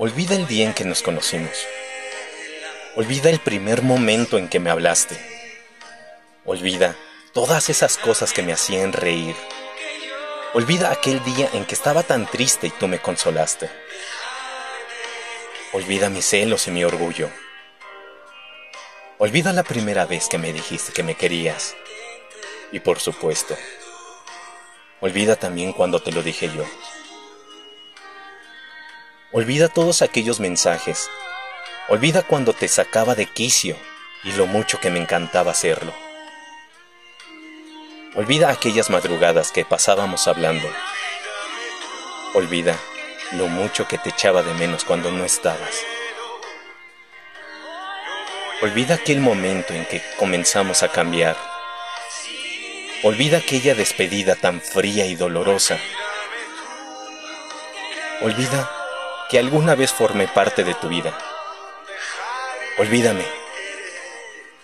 Olvida el día en que nos conocimos. Olvida el primer momento en que me hablaste. Olvida todas esas cosas que me hacían reír. Olvida aquel día en que estaba tan triste y tú me consolaste. Olvida mis celos y mi orgullo. Olvida la primera vez que me dijiste que me querías. Y por supuesto, olvida también cuando te lo dije yo. Olvida todos aquellos mensajes. Olvida cuando te sacaba de quicio y lo mucho que me encantaba hacerlo. Olvida aquellas madrugadas que pasábamos hablando. Olvida lo mucho que te echaba de menos cuando no estabas. Olvida aquel momento en que comenzamos a cambiar. Olvida aquella despedida tan fría y dolorosa. Olvida que alguna vez formé parte de tu vida. Olvídame.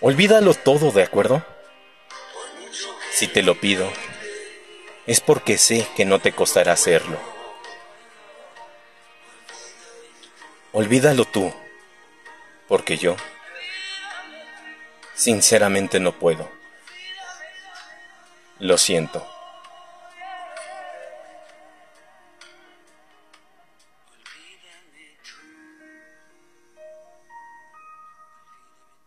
Olvídalo todo, ¿de acuerdo? Si te lo pido, es porque sé que no te costará hacerlo. Olvídalo tú, porque yo, sinceramente no puedo. Lo siento.